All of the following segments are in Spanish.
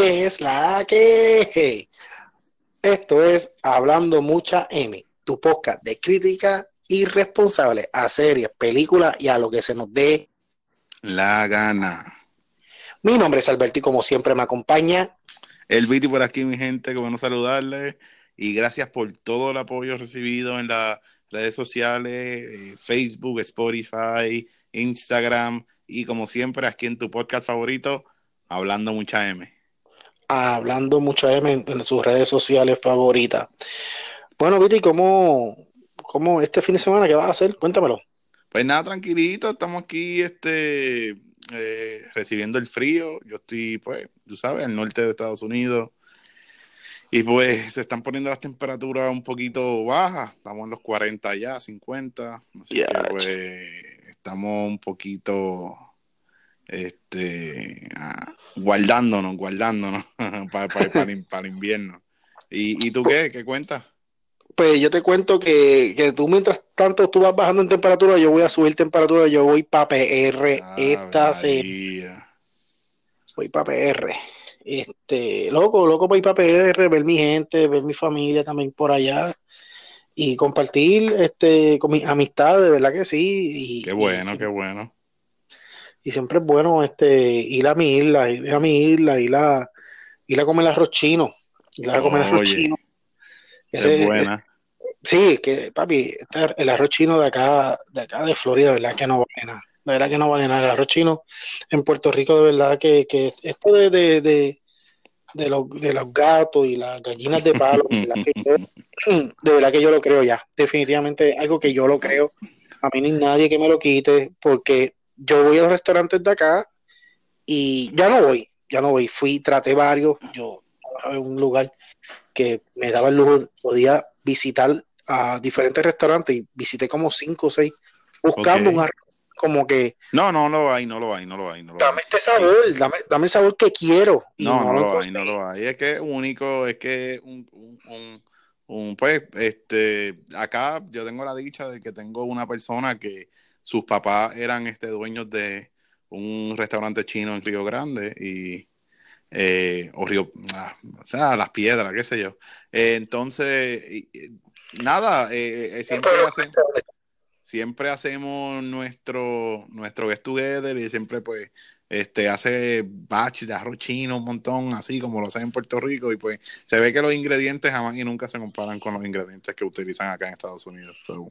¿Qué es la que? Esto es Hablando Mucha M, tu podcast de crítica irresponsable a series, películas y a lo que se nos dé la gana. Mi nombre es Alberto y como siempre me acompaña el Viti por aquí, mi gente, que bueno saludarles y gracias por todo el apoyo recibido en las redes sociales, eh, Facebook, Spotify, Instagram y como siempre aquí en tu podcast favorito, Hablando Mucha M. Hablando Mucha M en, sus redes sociales favoritas. Bueno, Viti, ¿cómo, ¿cómo este fin de semana qué vas a hacer? Cuéntamelo. Pues nada, tranquilito, estamos aquí este, eh, recibiendo el frío. Yo estoy, pues, tú sabes, al norte de Estados Unidos. Y pues se están poniendo las temperaturas un poquito bajas. Estamos en los 40 ya, 50. Así que pues estamos un poquito este ah, guardándonos, guardándonos para, el invierno. ¿Y, ¿Y tú qué? ¿Qué cuentas? pues yo te cuento que, que, tú mientras tanto tú vas bajando en temperatura, yo voy a subir temperatura, yo voy para PR ah, esta Voy para PR. Este, loco, loco para ir para PR, ver mi gente, ver mi familia también por allá y compartir este con mis amistades, de verdad que sí. Y, qué bueno, qué bueno. Y siempre es bueno este ir a mi isla, ir a mi isla, ir a, ir a comer arroz chino, ir a comer arroz chino es buena. sí, que papi, este, el arroz chino de acá, de acá de Florida, de verdad que no vale nada. De verdad que no vale nada. El arroz chino en Puerto Rico, de verdad que, que esto de, de, de, de, los, de los gatos y las gallinas de palo, de verdad, que yo, lo creo ya. Definitivamente algo que yo lo creo. A mí ni nadie que me lo quite, porque yo voy a los restaurantes de acá y ya no voy, ya no voy. Fui, traté varios, yo a un lugar que me daba el lujo, podía visitar a diferentes restaurantes y visité como cinco o seis buscando un arroz como que no no no lo hay no lo hay no lo hay no dame este sabor dame, dame el sabor que quiero no no, lo, hay no lo hay. Es que es único es que un, un, un, pues este acá yo tengo la dicha de que tengo una persona que sus papás eran este dueños de un restaurante chino en Río Grande y eh, o Río, ah, o sea, las piedras, qué sé yo. Eh, entonces, nada, eh, siempre, siempre hacemos nuestro, nuestro get together y siempre pues este hace batch de arroz chino un montón, así como lo hacen en Puerto Rico, y pues se ve que los ingredientes jamás y nunca se comparan con los ingredientes que utilizan acá en Estados Unidos. No,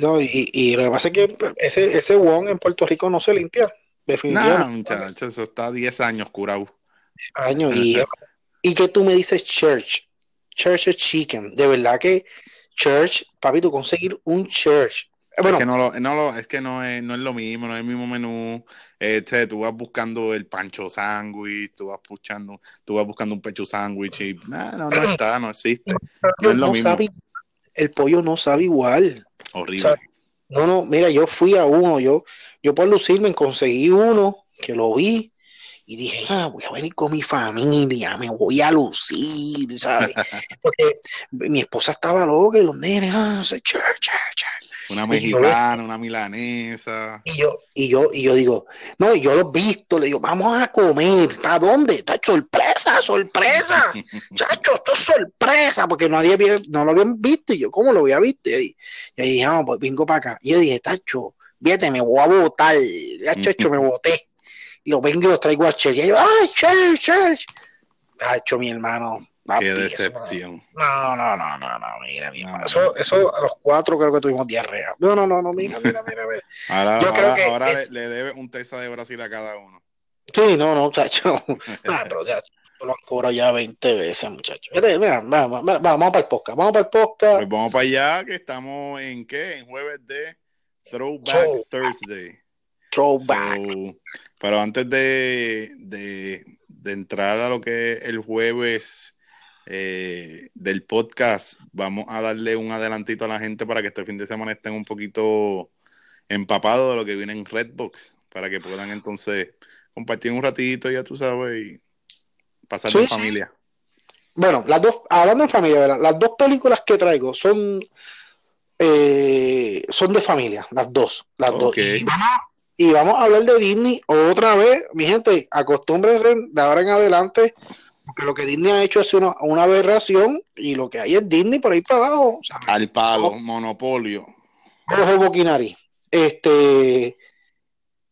no, y, y, lo que pasa es que ese, ese won en Puerto Rico no se limpia, definitivamente. No, muchachos, eso está 10 años curado años y, y que tú me dices church, church chicken, de verdad que church, papi, tú conseguir un church. Bueno, es que no, lo, no lo, es que no es, no es lo mismo, no es el mismo menú. Este, tú vas buscando el pancho sándwich, tú vas buscando, tú vas buscando un pecho sándwich y no, no está, no existe. No es lo mismo. el pollo no sabe igual. Horrible. no, no, mira, yo fui a uno, yo, yo por lucirme conseguí uno que lo vi, y dije, ah, voy a venir con mi familia, me voy a lucir, ¿sabes? Porque mi esposa estaba loca y los nenes, ah, Una mexicana, una milanesa. Y yo, y yo, y yo digo, no, y yo lo he visto, le digo, vamos a comer, ¿para dónde? Está sorpresa, sorpresa, chacho, esto es sorpresa, porque nadie había, no lo habían visto, y yo, ¿cómo lo había visto? Y, yo dije, ah, pues vengo para acá. Y yo dije, tacho, fíjate, me voy a votar, ya, chacho, me voté lo vengo y los traigo a Church. Y yo, ¡ay, Church, Church! Ha hecho mi hermano. Qué decepción. no, no, no, no, no, mira, mira. Eso, eso a los cuatro creo que tuvimos diarrea. No, no, no, no, mira, mira, mira. mira. ahora, Yo creo que ahora le, le, debe un Tesa de Brasil a cada uno. Sí, no, no, muchacho. ah, pero ya lo han cobrado ya 20 veces, muchacho. Mira, vamos, vamos, vamos para el podcast. Vamos para el podcast. Pues vamos para allá, que estamos en qué? En jueves de Throwback Thursday. Throwback. pero antes de, de, entrar a lo que es el jueves eh, del podcast, vamos a darle un adelantito a la gente para que este fin de semana estén un poquito empapados de lo que viene en Redbox, para que puedan entonces compartir un ratito, ya tú sabes, y pasar en familia. Bueno, las dos, hablando en familia, las dos películas que traigo son eh, son de familia, las dos, las dos. y vamos a hablar de Disney otra vez. Mi gente, acostúmbrense de ahora en adelante, porque lo que Disney ha hecho es una, una aberración y lo que hay es Disney por ahí para abajo. Al palo, monopolio. Ojo Boquinari. Este,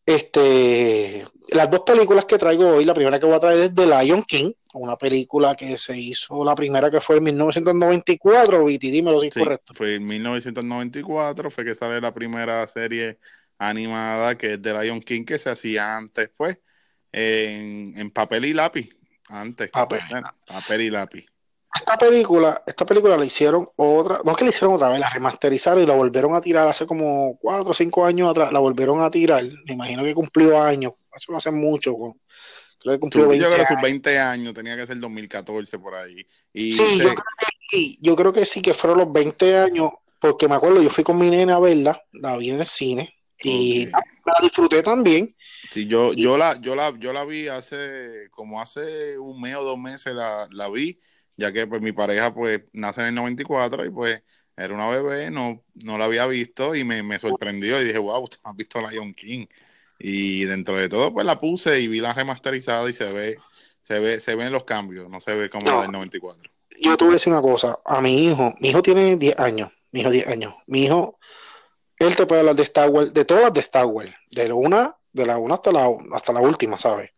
este, las dos películas que traigo hoy, la primera que voy a traer es The Lion King, una película que se hizo, la primera que fue en 1994, y dímelo si es correcto. Fue en 1994, fue que sale la primera serie animada que es The Lion King, que se hacía antes, pues, en, en papel y lápiz, antes. Papel. papel y lápiz. Esta película, esta película la hicieron otra, no es que la hicieron otra vez, la remasterizaron y la volvieron a tirar hace como cuatro o cinco años atrás, la volvieron a tirar. Me imagino que cumplió años, eso lo hace mucho. Creo que cumplió 20 yo creo que sus 20 años, tenía que ser 2014 por ahí. Y sí, yo, creo que sí, yo creo que sí, que fueron los 20 años, porque me acuerdo, yo fui con mi nena a verla, la vi en el cine y la disfruté también. Sí, yo, yo, la, yo, la, yo la vi hace, como hace un mes o dos meses la, la vi ya que pues mi pareja pues nace en el 94 y pues era una bebé, no, no la había visto y me, sorprendió y dije, wow, ¿tú has visto Lion King? Y dentro de todo pues la puse y vi la remasterizada y se ve, se ve, se ven los cambios, no se ve como la del 94. Yo te voy a decir una cosa, a mi hijo, mi hijo tiene 10 años, mi hijo 10 años, mi hijo, él te puede hablar de Star Wars, de todas las de Star Wars, de la una, de la una hasta la, hasta la última, ¿sabes?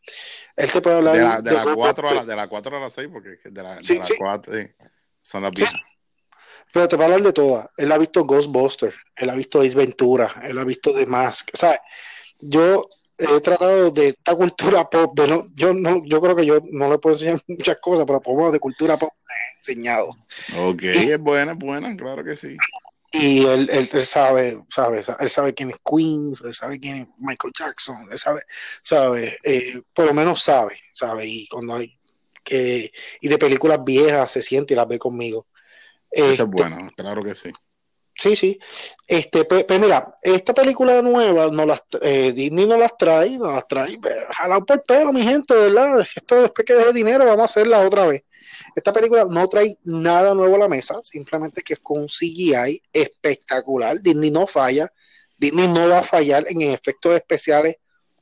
Él te puede hablar de la, de, la 4 a la, de la 4 a la 6, porque de la, de la 4 son las viejas. Pero te puede hablar de todas. Él ha visto Ghostbusters, él ha visto Ace Ventura, él ha visto The Mask. O sea, yo he tratado de esta cultura pop, de no, yo no, yo creo que yo no le puedo enseñar muchas cosas, pero por de cultura pop me he enseñado. Ok, es buena, es buena, claro que sí. Y él, él, sabe, sabe, él sabe quién es Queens, él sabe quién es Michael Jackson, él sabe, sabe, eh, por lo menos sabe, sabe, y cuando hay que, y de películas viejas se siente y las ve conmigo. Eso es este, bueno, claro que sí. Sí, sí. Este, pues, pues mira, esta película nueva no las, eh, Disney no las trae, no las trae, jalado por pelo, mi gente, ¿verdad? Esto después que deje dinero, vamos a hacerla otra vez. Esta película no trae nada nuevo a la mesa, simplemente que es con un CGI espectacular. Disney no falla, Disney no va a fallar en efectos especiales,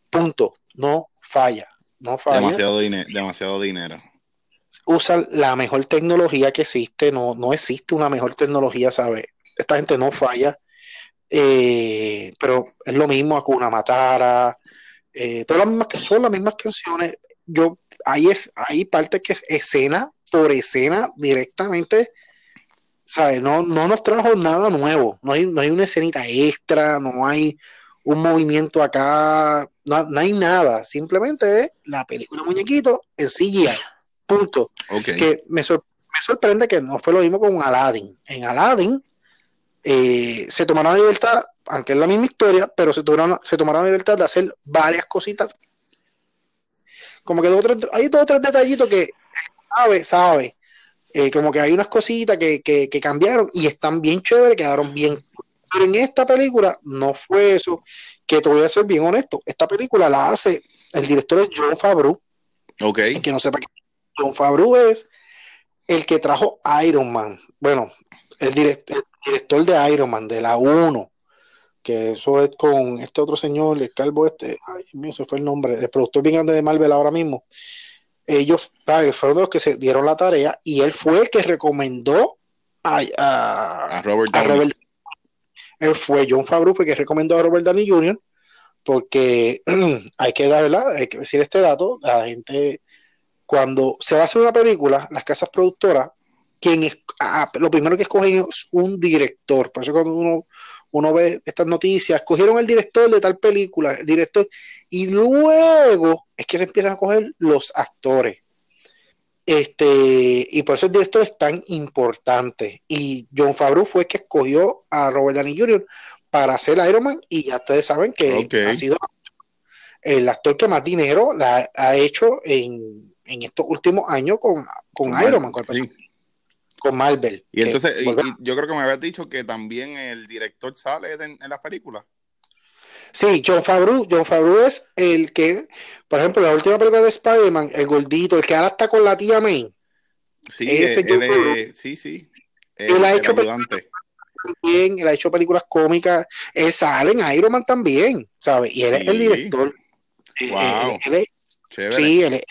punto. No falla, no falla. Demasiado, demasiado dinero. Usa la mejor tecnología que existe, no, no existe una mejor tecnología, ¿sabes? Esta gente no falla, eh, pero es lo mismo, Akuna Matara, eh, todas las mismas, son las mismas canciones. Yo, ahí es, hay parte que es escena por escena directamente, ¿sabes? No, no nos trajo nada nuevo, no hay, no hay una escenita extra, no hay un movimiento acá, no, hay nada, simplemente es la película muñequito en CGI, punto. Que me, sorprende que no fue lo mismo con Aladdin. En Aladdin eh, se tomaron la libertad, aunque es la misma historia, pero se tomaron, se tomaron la libertad de hacer varias cositas. Como que hay dos o tres detallitos que sabe, sabe. Eh, como que hay unas cositas que, cambiaron y están bien chéveres, quedaron bien. Pero en esta película no fue eso, que te voy a ser bien honesto. Esta película la hace, el director es John Favreau. Ok. Que no sepa que John Favreau es el que trajo Iron Man. Bueno, el, director, director de Iron Man, de la 1 que eso es con este otro señor, el calvo este, ay mío, se fue el nombre, el productor bien grande de Marvel ahora mismo, ellos fueron los que se dieron la tarea y él fue el que recomendó a, a, Robert Downey. él fue John Favreau fue que recomendó a Robert Downey Jr. porque hay que dar, hay que decir este dato, la gente cuando se va a hacer una película, las casas productoras, quien es, lo primero que escogen es un director, por eso cuando uno uno ve estas noticias, escogieron el director de tal película, el director, y luego es que se empiezan a coger los actores. Este, y por eso el director es tan importante. Y John Favreau fue el que escogió a Robert Downey Jr. para hacer Iron Man, y ya ustedes saben que ha sido el actor que más dinero la ha hecho en, estos últimos años con, con, Iron Man, con el con Marvel. Y entonces, yo creo que me habías dicho que también el director sale en, las películas. Sí, John Favreau, John Favreau es el que, por ejemplo, la última película de Spider-Man, el gordito, el que ahora está con la tía May. Sí, ese John Favreau, sí, sí. él ha hecho también, él ha hecho películas cómicas, él sale en Iron Man también, ¿sabes? Y él es el director. Wow. sí, él es,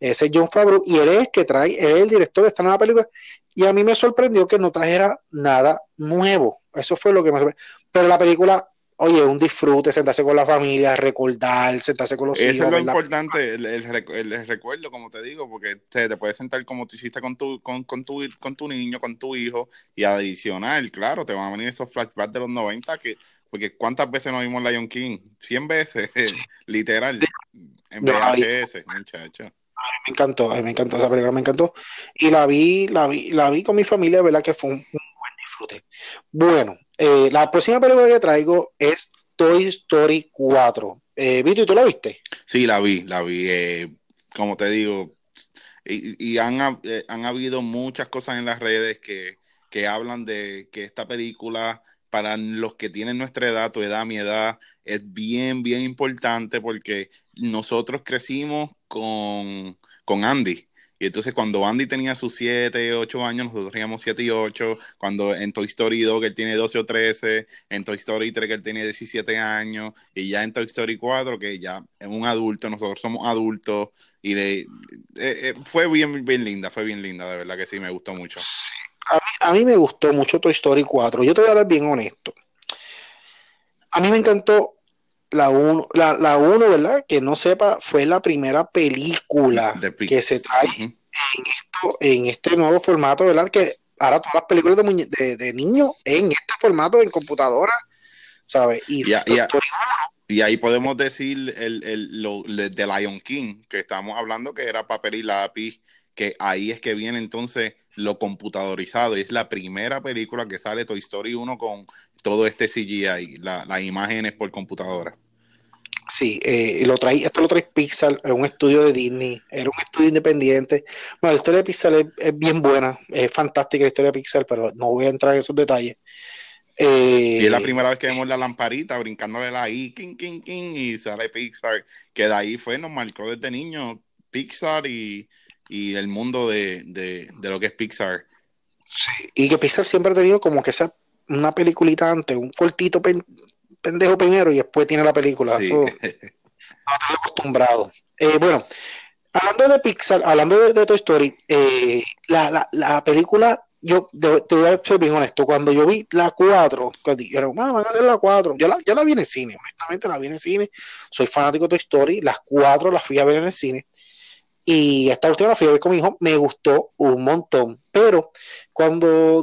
ese es John Favreau, y él es el que trae, él es el director de esta nueva película, y a mí me sorprendió que no trajera nada nuevo, eso fue lo que me sorprendió, pero la película oye, un disfrute, sentarse con la familia, recordar, sentarse con los hijos. Eso es lo importante, el, recuerdo, como te digo, porque te, puedes sentar como tú hiciste con tu, con, con, tu, con tu niño, con tu hijo, y adicional, claro, te van a venir esos flashbacks de los 90 que, porque ¿cuántas veces nos vimos Lion King? 100 veces, literal, en VHS, muchacho. A mí me encantó, a mí me encantó esa película, me encantó. Y la vi, la vi, la vi con mi familia, ¿verdad? Que fue un, buen disfrute. Bueno, eh, la próxima película que traigo es Toy Story 4. Eh, Vito, ¿y tú la viste? Sí, la vi, la vi. Eh, como te digo, y, han, eh, han, habido muchas cosas en las redes que, que hablan de que esta película para los que tienen nuestra edad, tu edad, mi edad, es bien, bien importante porque nosotros crecimos con, con Andy. Y entonces cuando Andy tenía sus 7, 8 años, nosotros teníamos 7 y 8. Cuando en Toy Story 2, que él tiene 12 o 13. En Toy Story 3, que él tenía 17 años. Y ya en Toy Story 4, que ya es un adulto, nosotros somos adultos. Y le, eh, eh, fue bien, bien linda, fue bien linda, de verdad que sí, me gustó mucho. Mí, a mí me gustó mucho Toy Story 4. Yo te voy a dar bien honesto. A mí me encantó la 1, la, la uno, ¿verdad? Que no sepa, fue la primera película que se trae en, esto, en este nuevo formato, ¿verdad? Que ahora todas las películas de, de, niños en este formato, en computadora, ¿sabes? Y, y, ahí podemos decir el, el, lo, de Lion King, que estamos hablando que era papel y lápiz, que ahí es que viene entonces lo computadorizado. Y es la primera película que sale Toy Story 1 con todo este CGI, la, las imágenes por computadora. Sí, eh, lo trae, esto lo trae Pixar, es un estudio de Disney, era un estudio independiente. Bueno, la historia de Pixar es, bien buena, es fantástica la historia de Pixar, pero no voy a entrar en esos detalles. y es la eh, primera vez que vemos la lamparita brincándole la I, king, king, king, y sale Pixar, que de ahí fue, nos marcó desde niño Pixar y, y el mundo de, de, de, lo que es Pixar. Sí, y que Pixar siempre ha tenido como que esa una peliculita antes, un cortito pendejo primero y después tiene la película. Eso no estoy acostumbrado. Eh, bueno, hablando de Pixar, hablando de, Toy Story, eh, la, la, la, película, yo te, voy a ser bien honesto, cuando yo vi la 4, dijeron, ah, van a hacer la 4, yo la, yo la vi en el cine, honestamente la vi en el cine, soy fanático de Toy Story, las 4 las fui a ver en el cine, y esta última la fui a ver con mi hijo, me gustó un montón. Pero cuando,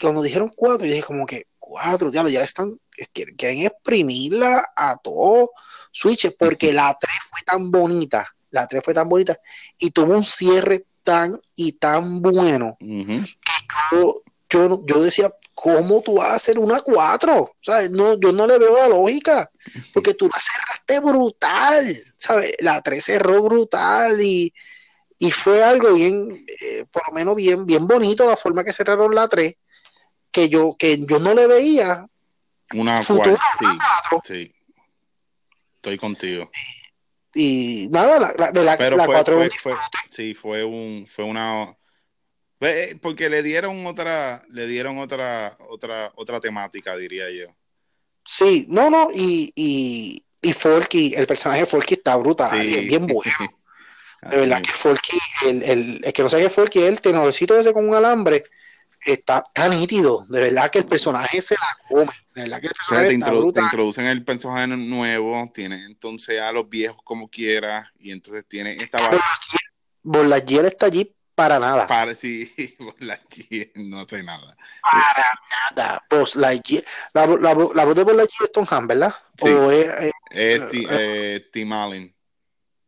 cuando dijeron cuatro, yo dije como que cuatro, ya, ya están, quieren exprimirla a todo switch, porque la 3 fue tan bonita, la 3 fue tan bonita, y tuvo un cierre tan y tan bueno, que yo, yo, yo decía, ¿cómo tú vas a hacer una 4? ¿Sabes? No, yo no le veo la lógica, porque tú la cerraste brutal, ¿sabes? La 3 cerró brutal y, y fue algo bien, eh, por lo menos bien, bien bonito la forma que cerraron la 3, que yo, que yo no le veía. Una 4, sí, sí. Estoy contigo. Y, nada, la, la, la, Pero fue, 4 fue, fue, sí, fue un, fue una porque le dieron otra, le dieron otra, otra, otra temática, diría yo. Sí, no, no, y, y, y Forky, el personaje de Forky está brutal, es bien bueno. De verdad que Forky, el, el, el, que no sabe que Forky es el tenorcito ese con un alambre, está tan nítido. De verdad que el personaje se la come. De verdad que el personaje te, te, introducen el personaje nuevo, tiene entonces a los viejos como quiera, y entonces tiene esta. Bolagier está allí para nada. Para sí, no sé nada. Para nada. Buzz Lightyear. La, la, la, voz de Buzz Lightyear es Tom Hanks, ¿verdad? Sí. O es, eh, eh, eh, Tim Allen.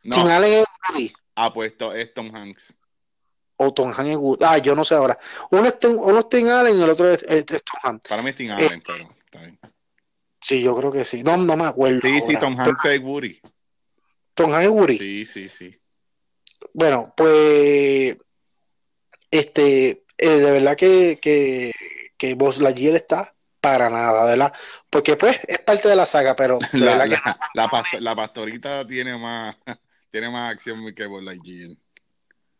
No. Tim Allen es Woody. Ah, pues es Tom Hanks. O Tom Hanks es Woody. Ah, yo no sé ahora. Uno es, Tim, uno es Tim Allen y el otro es, es, es Tom Hanks. Para mí es Tim Allen, pero está bien. Sí, yo creo que sí. No, no me acuerdo. Sí, ahora. sí, Tom Hanks es Woody. Tom Hanks es Woody. Sí, sí, sí. Bueno, pues este, eh, de verdad que, que, que Buzz Lightyear está para nada, ¿verdad? Porque pues es parte de la saga, pero de la, la, que la, pastor, la, pastorita tiene más, tiene más acción que Buzz Lightyear.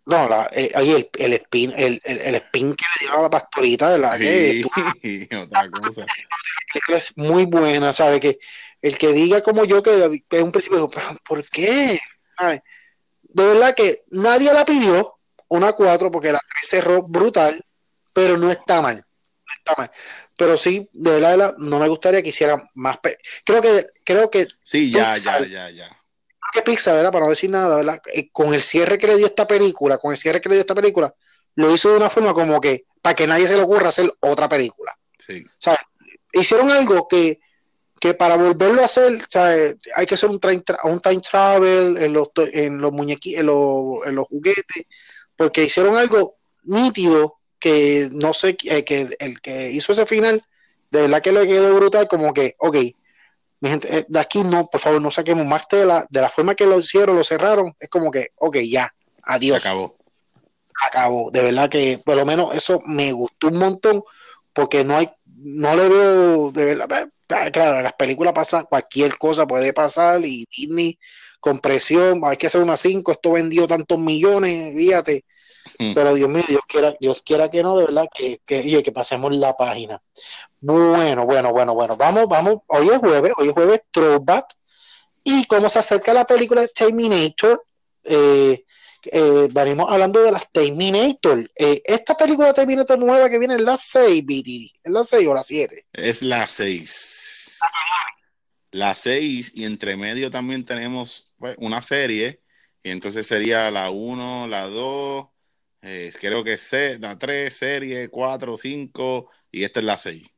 No, la, eh, el, el, spin, el, el, el, spin que le dio a la pastorita, ¿verdad? Sí, que otra cosa. Es muy buena, ¿sabe? Que el que diga como yo que es un principio, pero ¿por qué? De verdad que nadie la pidió, una 4, porque la 3 cerró brutal, pero no está mal. No está mal. Pero sí, de verdad, no me gustaría que hiciera más. Creo que, creo que. Sí, ya, ya, ya, ya que Pixar, ¿verdad? Para no decir nada, ¿verdad? Eh, con el cierre que le dio esta película, con el cierre que le dio esta película, lo hizo de una forma como que para que nadie se le ocurra hacer otra película. Sí. O sea, hicieron algo que, que para volverlo a hacer, o sea, hay que hacer un, un time travel en los, en los muñequitos, en los, en los juguetes, porque hicieron algo nítido que no sé, eh, que el que hizo ese final, de verdad que le quedó brutal, como que, ok, mi gente, eh, de aquí no, por favor, no saquemos más tela. De la forma que lo hicieron, lo cerraron, es como que, ok, ya, adiós. acabó. Acabó. De verdad que, por lo menos, eso me gustó un montón, porque no hay, no le veo, de verdad, eh, claro, en las películas pasa cualquier cosa, puede pasar, y Disney con presión, hay que hacer una 5, esto vendió tantos millones, fíjate. Mm. Pero Dios mío, Dios quiera, Dios quiera que no, de verdad, que, que, que pasemos la página. Bueno, bueno, bueno, bueno. Vamos, vamos. Hoy es jueves, hoy es jueves Throwback. Y como se acerca la película de Terminator, eh, eh, venimos hablando de las Terminator. Eh, esta película de Terminator nueva que viene es la 6, BTD. ¿Es la 6 o la 7? Es la 6. La 6 y entre medio también tenemos pues, una serie. Y entonces sería la 1, la 2, eh, creo que es la 3, serie 4, 5 y esta es la 6.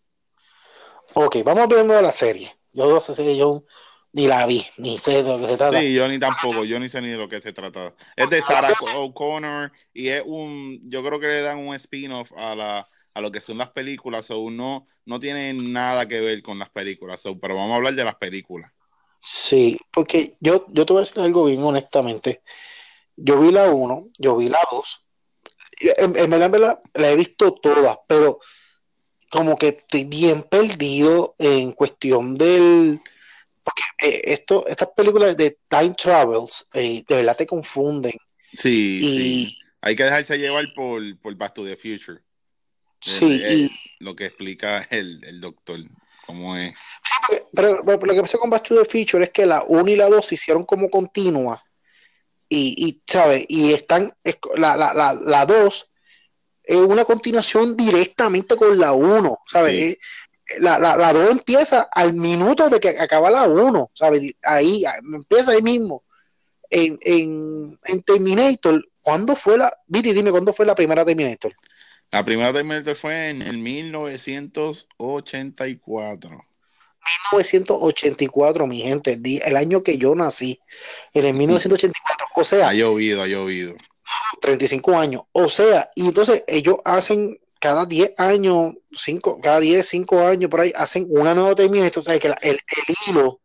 Ok, vamos viendo la serie. Yo no sé si yo ni la vi, ni sé de lo que se trata. Sí, yo ni tampoco, yo ni sé ni de lo que se trata. Es de Sarah O'Connor y es un, yo creo que le dan un spin-off a la a lo que son las películas, o no, no tiene nada que ver con las películas, pero vamos a hablar de las películas. Sí, porque yo, yo te voy a decir algo bien honestamente. Yo vi la 1, yo vi la 2, en, verdad, la he visto todas, pero como que estoy bien perdido en cuestión del porque eh, esto estas películas de time travels eh, de verdad te confunden. Sí, sí, hay que dejarse llevar por, por Back to the Future. Sí y, lo que explica el, el doctor cómo es pero, lo que pasa con Back to the Future es que la 1 y la 2 se hicieron como continuas y, y ¿sabes? y están la, la, la, la 2 es una continuación directamente con la 1, ¿sabes? Eh, la, la, la 2 empieza al minuto de que acaba la 1, ¿sabes? Ahí, empieza ahí mismo. En, en, en Terminator, ¿cuándo fue la... Viti, dime, ¿cuándo fue la primera Terminator? La primera Terminator fue en el 1984. 1984, mi gente, el, año que yo nací, en el 1984, o sea... Ha llovido, ha llovido. 35 años. O sea, y entonces ellos hacen cada 10 años, cinco, cada 10, 5 años por ahí, hacen una nueva Terminator. O sea, que el, el, hilo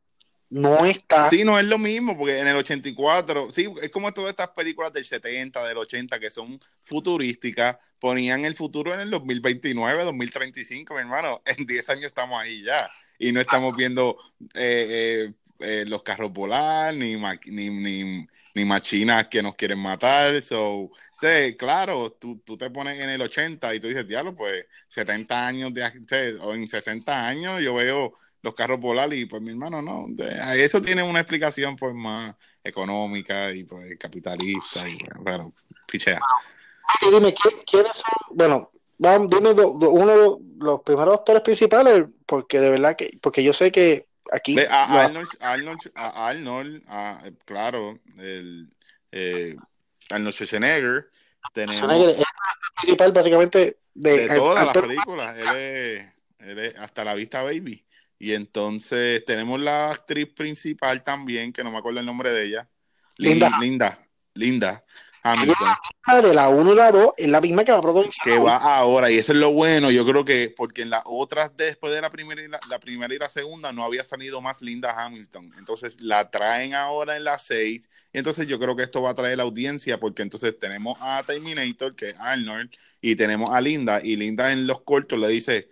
no está. Sí, no es lo mismo, porque en el 84, sí, es como todas estas películas del 70, del 80 que son futurísticas, ponían el futuro en el 2029, 2035, mi hermano. En 10 años estamos ahí ya. Y no estamos viendo eh, eh, eh, los carros volar, ni, ni, ni ni machinas que nos quieren matar. So, sí, claro, tú, tú, te pones en el 80 y tú dices, diablo, pues 70 años de, o en 60 años yo veo los carros volar y pues mi hermano no. Eso tiene una explicación pues más económica y pues capitalista y bueno, pichea. dime, ¿quiénes son? Bueno, dime uno de los primeros actores principales, porque de verdad que, porque yo sé que aquí. A, Arnold, a Arnold, claro, el, eh, Arnold Schwarzenegger. Tenemos, Schwarzenegger es el principal, básicamente, de, todas las películas. Él es, hasta la vista baby. Y entonces tenemos la actriz principal también, que no me acuerdo el nombre de ella. Linda. Linda. Linda de la 1 y la 2 es la misma que va a protagonizar. Que va ahora, y eso es lo bueno, yo creo que porque en las otras, después de la primera, y la, primera y la segunda, no había salido más Linda Hamilton. Entonces la traen ahora en la 6, y entonces yo creo que esto va a traer la audiencia, porque entonces tenemos a Terminator, que es Arnold, y tenemos a Linda, y Linda en los cortos le dice,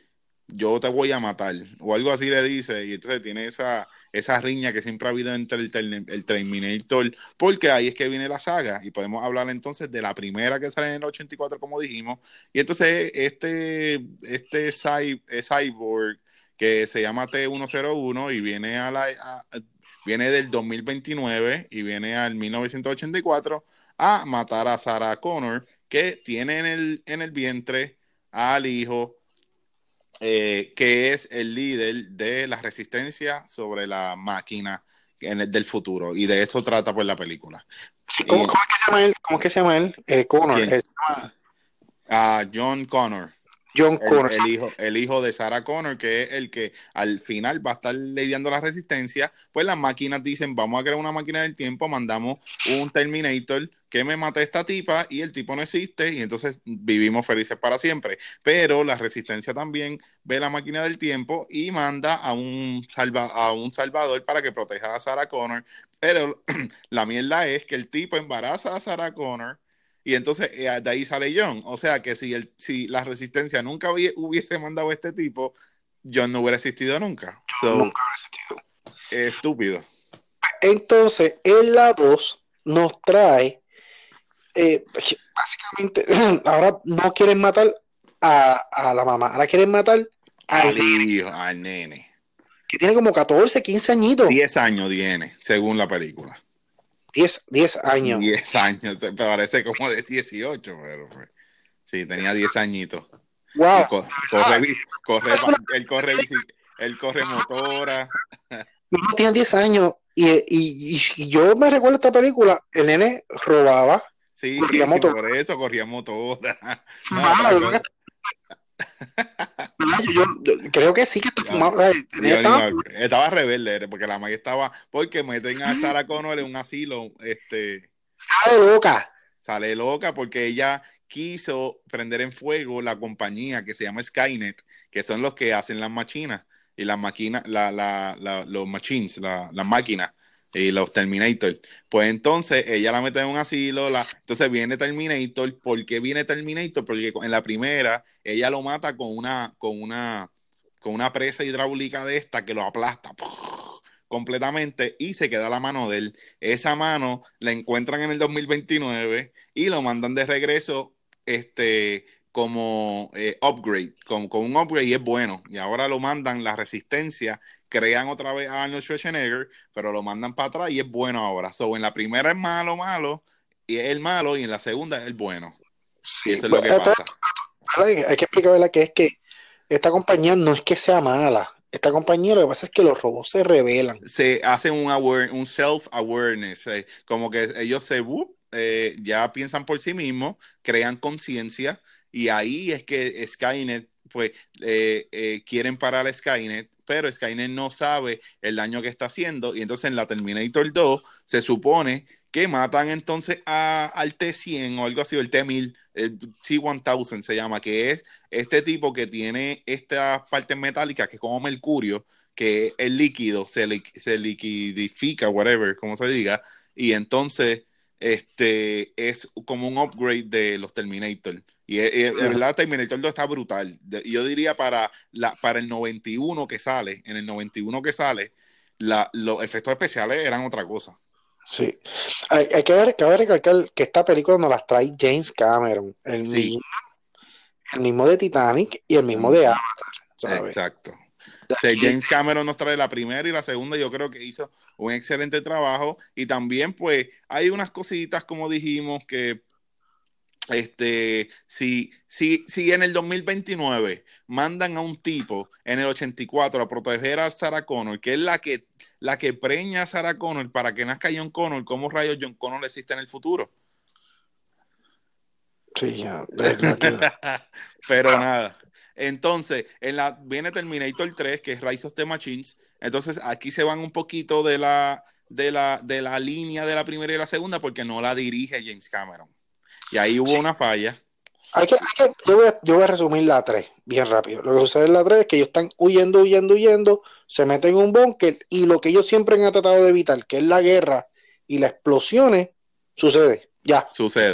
yo te voy a matar, o algo así le dice, y entonces tiene esa, esa riña que siempre ha habido entre el, el Terminator, porque ahí es que viene la saga, y podemos hablar entonces de la primera que sale en el 84, como dijimos, y entonces este, este cyborg que se llama T101 y viene a la... viene del 2029 y viene al 1984 a matar a Sarah Connor, que tiene en el, en el vientre al hijo eh, que es el líder de la resistencia sobre la máquina en el, del futuro. Y de eso trata pues la película. ¿cómo, es que se llama él? ¿Cómo es que se llama él? Eh, Connor. Ah, John Connor. John Connor. El, hijo, el hijo de Sarah Connor, que es el que al final va a estar lidiando la resistencia, pues las máquinas dicen, vamos a crear una máquina del tiempo, mandamos un Terminator que me mate esta tipa y el tipo no existe y entonces vivimos felices para siempre. Pero la resistencia también ve la máquina del tiempo y manda a un, salva, a un salvador para que proteja a Sarah Connor. Pero la mierda es que el tipo embaraza a Sarah Connor y entonces eh, de ahí sale John. O sea que si, el, si la resistencia nunca hubiese mandado a este tipo, John no hubiera existido nunca. nunca hubiera existido. Estúpido. Entonces, en la 2 nos trae, eh, básicamente, ahora no quieren matar a, a, la mamá, ahora quieren matar al, hijo, al nene. Que tiene como 14, 15 añitos. 10 años tiene, según la película. 10, 10 años. 10 años, parece como de 18, pero pues, sí, tenía 10 añitos. Wow. corre, corre, él corre, él corre motora. No, tiene 10 años y, y, y, yo me recuerdo esta película, el nene robaba. Sí, corría motora. por eso corría motora. No, yo, yo, creo que sí que está fumado. estaba... estaba rebelde, porque la magia estaba. Porque meten a Sarah Connor en un asilo. Este, sale loca. Sale loca porque ella quiso prender en fuego la compañía que se llama Skynet, que son los que hacen las máquinas y las máquinas, la, la, la, los machines, las máquinas y los Terminator. Pues entonces ella la mete en un asilo, la, entonces viene Terminator. ¿Por qué viene Terminator? Porque en la primera ella lo mata con una, con una, con una presa hidráulica de esta que lo aplasta completamente y se queda la mano de él. Esa mano la encuentran en el 2029 y lo mandan de regreso este como eh, upgrade, con, con, un upgrade y es bueno. Y ahora lo mandan la resistencia, crean otra vez a Arnold Schwarzenegger, pero lo mandan para atrás y es bueno ahora. So, en la primera es malo, malo, y es el malo, y en la segunda es el bueno. Sí, eso es lo que pasa. Hay que explicar que es que esta compañía no es que sea mala. Esta compañía lo que pasa es que los robots se revelan. Se hacen un, un self-awareness, eh, como que ellos se eh, ya piensan por sí mismos, crean conciencia y ahí es que Skynet, pues, eh, eh, quieren parar a Skynet, pero Skynet no sabe el daño que está haciendo. Y entonces en la Terminator 2 se supone que matan entonces a, al T100 o algo así, el T1000, el T1000 se llama, que es este tipo que tiene estas partes metálicas que es como mercurio, que el líquido se, se liquidifica, whatever, como se diga, y entonces este es como un upgrade de los Terminator. Y, es verdad, Terminator 2 está brutal. Yo diría para, la, para el 91 que sale, en el 91 que sale, la, los efectos especiales eran otra cosa. Sí. Hay, que ver, cabe recalcar que esta película nos las trae James Cameron, el, mismo, el mismo de Titanic y el mismo de Avatar. Exacto. James Cameron nos trae la primera y la segunda, yo creo que hizo un excelente trabajo. Y también, pues, hay unas cositas, como dijimos, que este, si, si, si en el 2029 mandan a un tipo en el 84 a proteger a Sarah Connor, que es la que, la que preña a Sarah Connor para que nazca John Connor, ¿cómo rayos John Connor existe en el futuro? Sí, ya. Pero nada. Entonces, en la, viene Terminator 3, que es Rise of the Machines. Entonces, aquí se van un poquito de la, de la, de la línea de la primera y la segunda, porque no la dirige James Cameron. Y ahí hubo una falla. Hay que, hay que, yo, voy a, yo, voy a, resumir la 3 bien rápido. Lo que sucede en la 3 es que ellos están huyendo, huyendo, huyendo, se meten en un búnker y lo que ellos siempre han tratado de evitar, que es la guerra y las explosiones, sucede. Ya. Sucede.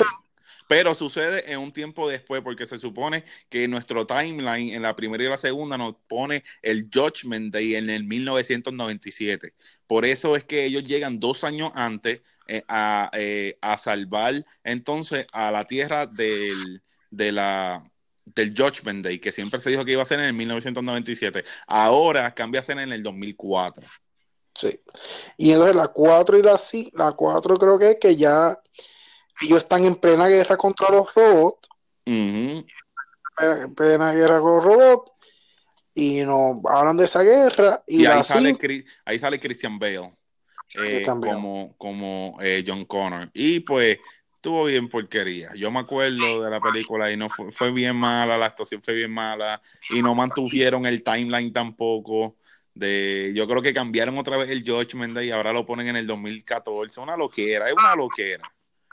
Pero sucede en un tiempo después, porque se supone que nuestro timeline en la primera y la segunda nos pone el Judgment Day en el 1997. Por eso es que ellos llegan dos años antes eh, a, eh, a, salvar entonces a la tierra del, del Judgment Day, que siempre se dijo que iba a ser en el 1997. Ahora cambia a ser en el 2004. Sí. Y entonces la 4 y la la 4 creo que es que ya ellos están en plena guerra contra los robots. en plena guerra con los robots. Y nos hablan de esa guerra. Y, ahí, sale, ahí, sale, Christian Bale. Eh, como, como eh, John Connor. Y pues estuvo bien porquería. Yo me acuerdo de la película y no fue, fue, bien mala, la actuación fue bien mala y no mantuvieron el timeline tampoco. De, yo creo que cambiaron otra vez el Judgment Day y ahora lo ponen en el 2014. Una loquera, es una loquera.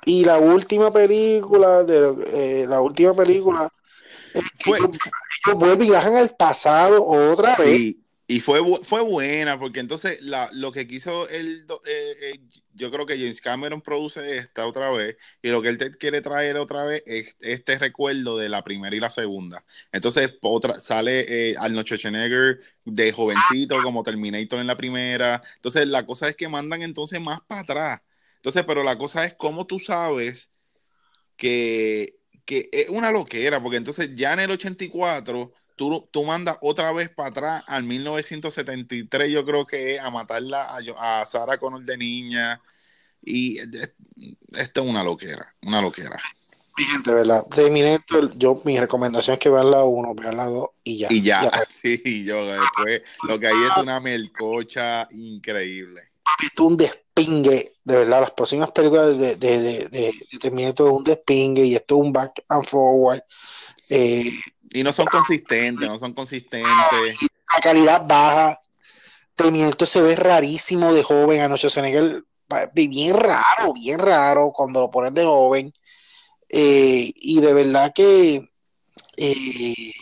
Y la última película, de eh, la última película, fue, ellos, vuelven y bajan al pasado otra vez. Y fue, fue buena, porque entonces la, lo que quiso el, eh, eh, yo creo que James Cameron produce esta otra vez, y lo que él te quiere traer otra vez es este recuerdo de la primera y la segunda. Entonces otra, sale eh, Arnold Schwarzenegger de jovencito como Terminator en la primera. Entonces la cosa es que mandan entonces más para atrás. Entonces, pero la cosa es cómo tú sabes que, que es una loquera, porque entonces ya en el 84 tú, tú mandas otra vez para atrás al 1973, yo creo que es, a matarla a, a Sarah Connor de niña. Y esto es una loquera, una loquera. Mi gente, ¿verdad? Terminator, yo, mi recomendación es que vean la 1, vean la 2 y ya. Y ya, sí, yo después, lo que hay es una melcocha increíble. Esto es un despingue, de verdad, las próximas películas de, de, de, de, Terminator es un despingue y esto es un back and forward. Eh, y no son consistentes, no son consistentes. La calidad baja. Terminator se ve rarísimo de joven. Anoche Senegal, bien raro, bien raro cuando lo ponen de joven. Eh, y de verdad que. Eh,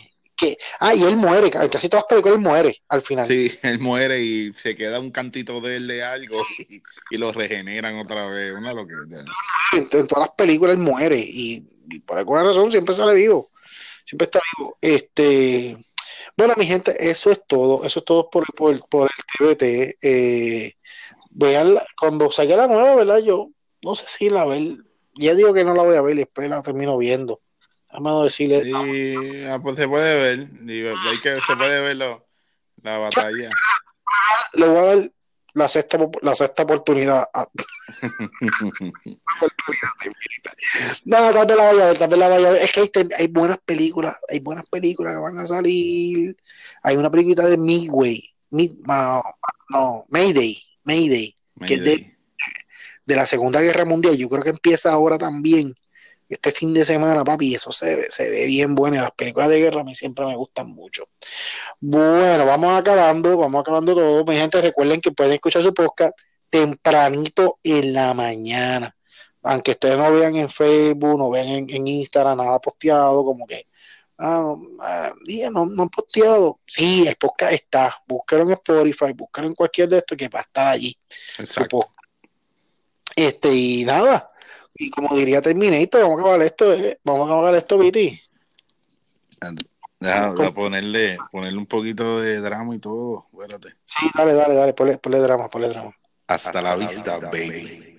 que ah, y él muere, casi todas las películas él muere al final. Sí, él muere y se queda un cantito de él de algo y, lo regeneran otra vez. Una locura. En, en, todas las películas él muere y por alguna razón siempre sale vivo siempre está vivo. Este, bueno, mi gente, eso es todo. Eso es todo por, por, por el TBT. Eh, vean, cuando saque la nueva, ¿verdad? Yo no sé si la ver. Ya digo que no la voy a ver y después la termino viendo. Vamos a decirle. Sí, ah, pues se puede ver. Hay que, se puede ver la batalla. Le voy a dar la sexta, la sexta oportunidad. no, tal vez la vaya a ver, tal vez la vaya a ver. Es que hay, hay, buenas películas, hay buenas películas que van a salir. Hay una película de Midway, no, Mayday, Mayday, que es de, de la Segunda Guerra Mundial. Yo creo que empieza ahora también este fin de semana, papi, eso se, se ve bien bueno. las películas de guerra a mí siempre me gustan mucho. Bueno, vamos acabando, vamos acabando todo. Mi gente, recuerden que pueden escuchar su podcast tempranito en la mañana. Aunque ustedes no vean en Facebook, no vean en, Instagram nada posteado, como que ah, no, ah, no, no, han posteado. Sí, el podcast está. Búsquelo en Spotify, búsquelo en cualquier de estos que va a estar allí. Exacto. Este, y nada, y como diría Terminator, vamos a acabar esto, eh, vamos a acabar esto, Viti. Deja, ponerle, ponerle un poquito de drama y todo, espérate. Sí, dale, dale, dale, ponle, drama, ponle drama. Hasta, la, vista, baby.